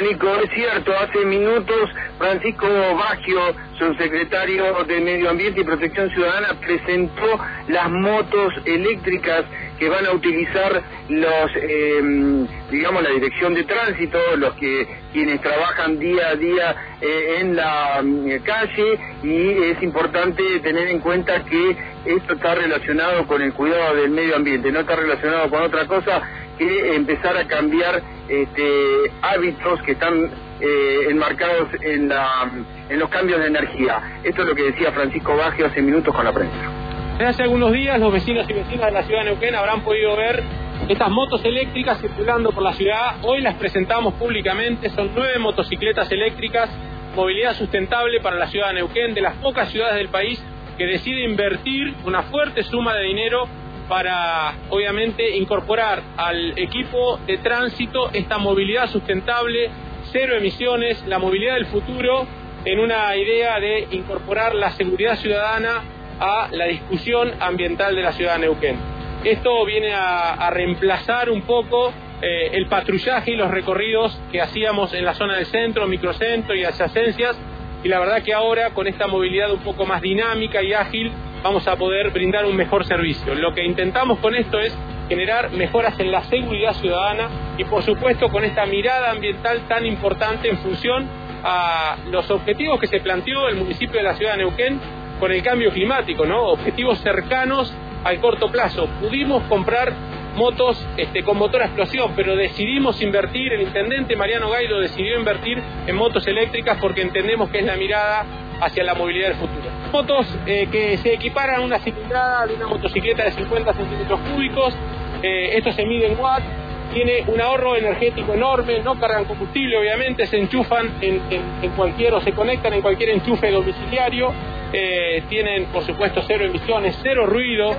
Es cierto, hace minutos Francisco Baggio, subsecretario de Medio Ambiente y Protección Ciudadana, presentó las motos eléctricas que van a utilizar los, em, digamos, la dirección de tránsito, los que quienes trabajan día a día eh, en la mm, calle y es importante tener en cuenta que esto está relacionado con el cuidado del medio ambiente, no está relacionado con otra cosa que empezar a cambiar este, hábitos que están eh, enmarcados en, la, en los cambios de energía. Esto es lo que decía Francisco Baggio hace minutos con la prensa. Desde hace algunos días los vecinos y vecinas de la ciudad de Neuquén habrán podido ver estas motos eléctricas circulando por la ciudad. Hoy las presentamos públicamente, son nueve motocicletas eléctricas, movilidad sustentable para la ciudad de Neuquén, de las pocas ciudades del país que decide invertir una fuerte suma de dinero para, obviamente, incorporar al equipo de tránsito esta movilidad sustentable, cero emisiones, la movilidad del futuro, en una idea de incorporar la seguridad ciudadana a la discusión ambiental de la ciudad de Neuquén. Esto viene a, reemplazar un poco eh, el patrullaje y los recorridos que hacíamos en la zona del centro, microcentro y adyacencias, y la verdad que ahora con esta movilidad un poco más dinámica y ágil vamos a poder brindar un mejor servicio. Lo que intentamos con esto es generar mejoras en la seguridad ciudadana y por supuesto con esta mirada ambiental tan importante en función a los objetivos que se planteó el municipio de la ciudad de Neuquén con el cambio climático, ¿no? Objetivos cercanos al corto plazo. Pudimos comprar motos este, con motor a explosión, pero decidimos invertir, el intendente Mariano Gaido decidió invertir en motos eléctricas porque entendemos que es la mirada hacia la movilidad del futuro. Motos eh, que se equiparan a una cilindrada de una motocicleta de 50 centímetros cúbicos, eh, esto se mide en watts, tiene un ahorro energético enorme, no cargan combustible obviamente, se enchufan en, cualquier o se conectan en cualquier enchufe domiciliario, eh, tienen por supuesto cero emisiones, cero ruido,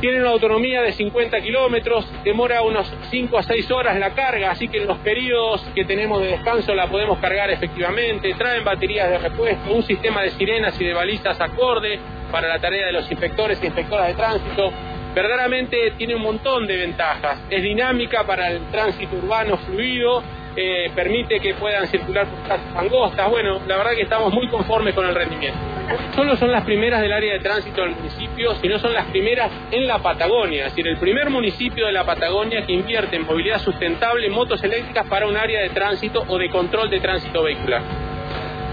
tienen una autonomía de 50 kilómetros, demora unos 5 a 6 horas la carga, así que en los periodos que tenemos de descanso la podemos cargar efectivamente. Traen baterías de repuesto, un sistema de sirenas y de balizas acorde para la tarea de los inspectores y inspectoras de tránsito. Verdaderamente tiene un montón de ventajas. Es dinámica para el tránsito urbano fluido, eh, permite que puedan circular por angostas. Bueno, la verdad que estamos muy conformes con el rendimiento solo son las primeras del área de tránsito del municipio, sino son las primeras en la Patagonia, es decir, el primer municipio de la Patagonia que invierte en movilidad sustentable en motos eléctricas para un área de tránsito o de control de tránsito vehicular.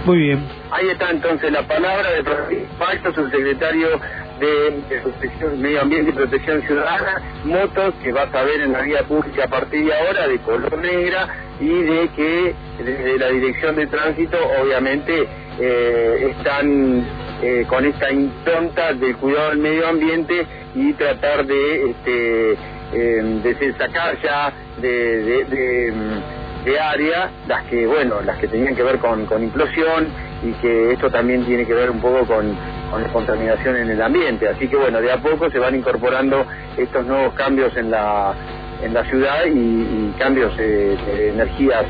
Muy bien. Ahí está entonces la palabra de Francisco subsecretario de, de Medio Ambiente y Protección Ciudadana, motos que vas a ver en la vía pública a partir de ahora de color negra y de que desde la Dirección de Tránsito obviamente eh, están eh, con esta impronta del cuidado del medio ambiente y tratar de, este, eh, de sacar ya de, de, área las que, bueno, las que tenían que ver con, con implosión y que esto también tiene que ver un poco con la contaminación en el ambiente. Así que, bueno, de a poco se van incorporando estos nuevos cambios en la, en la ciudad y, cambios de energías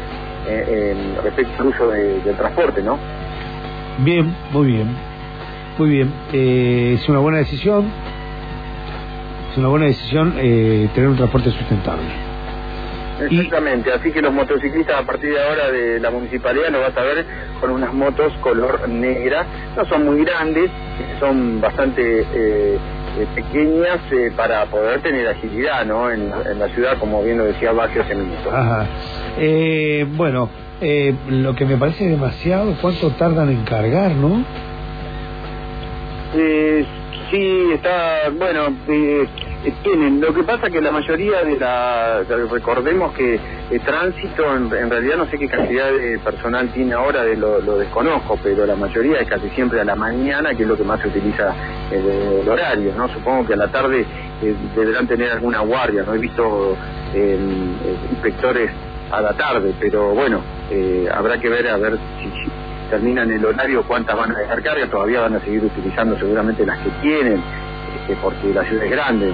respecto al uso del transporte, ¿no? Bien, muy bien. Muy bien. Eh, es una buena decisión. Es una buena decisión eh, tener un transporte sustentable. Exactamente, así que los motociclistas a partir de ahora de la municipalidad lo vas a ver con unas motos color negra, no son muy grandes, son bastante eh, pequeñas para poder tener agilidad ¿no? en, la ciudad, como bien lo decía Bacio hace minutos. Ajá. bueno, eh, lo que me parece demasiado, ¿cuánto tardan en cargar, no? Eh, sí, está, bueno, eh, tienen. Lo que pasa que la mayoría de la, recordemos que el tránsito, en, realidad no sé qué cantidad de personal tiene ahora, de lo, desconozco, pero la mayoría es casi siempre a la mañana, que es lo que más se utiliza el, horario, ¿no? Supongo que a la tarde deberán tener alguna guardia, ¿no? He visto inspectores a la tarde, pero bueno, eh, habrá que ver a ver si, terminan el horario cuántas van a dejar carga, todavía van a seguir utilizando seguramente las que tienen, este, porque la ciudad es grande,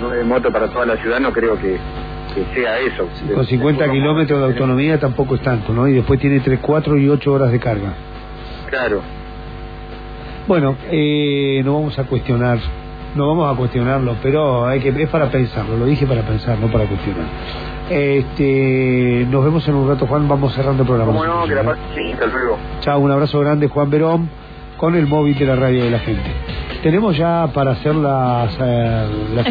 nueve, motos para toda la ciudad no creo que, sea eso. con 50 kilómetros de autonomía tampoco es tanto, ¿no? Y después tiene 3, 4 y 8 horas de carga. Claro. Bueno, eh, no vamos a cuestionar no vamos a cuestionarlo, pero hay que es para pensarlo, lo dije para pensar, no para cuestionar. Este, nos vemos en un rato, Juan, vamos cerrando el programa. Como no, que la paz, sí, hasta luego. Chao, un abrazo grande, Juan Verón, con el móvil de la radio de la gente. Tenemos ya para hacer las... Eh, las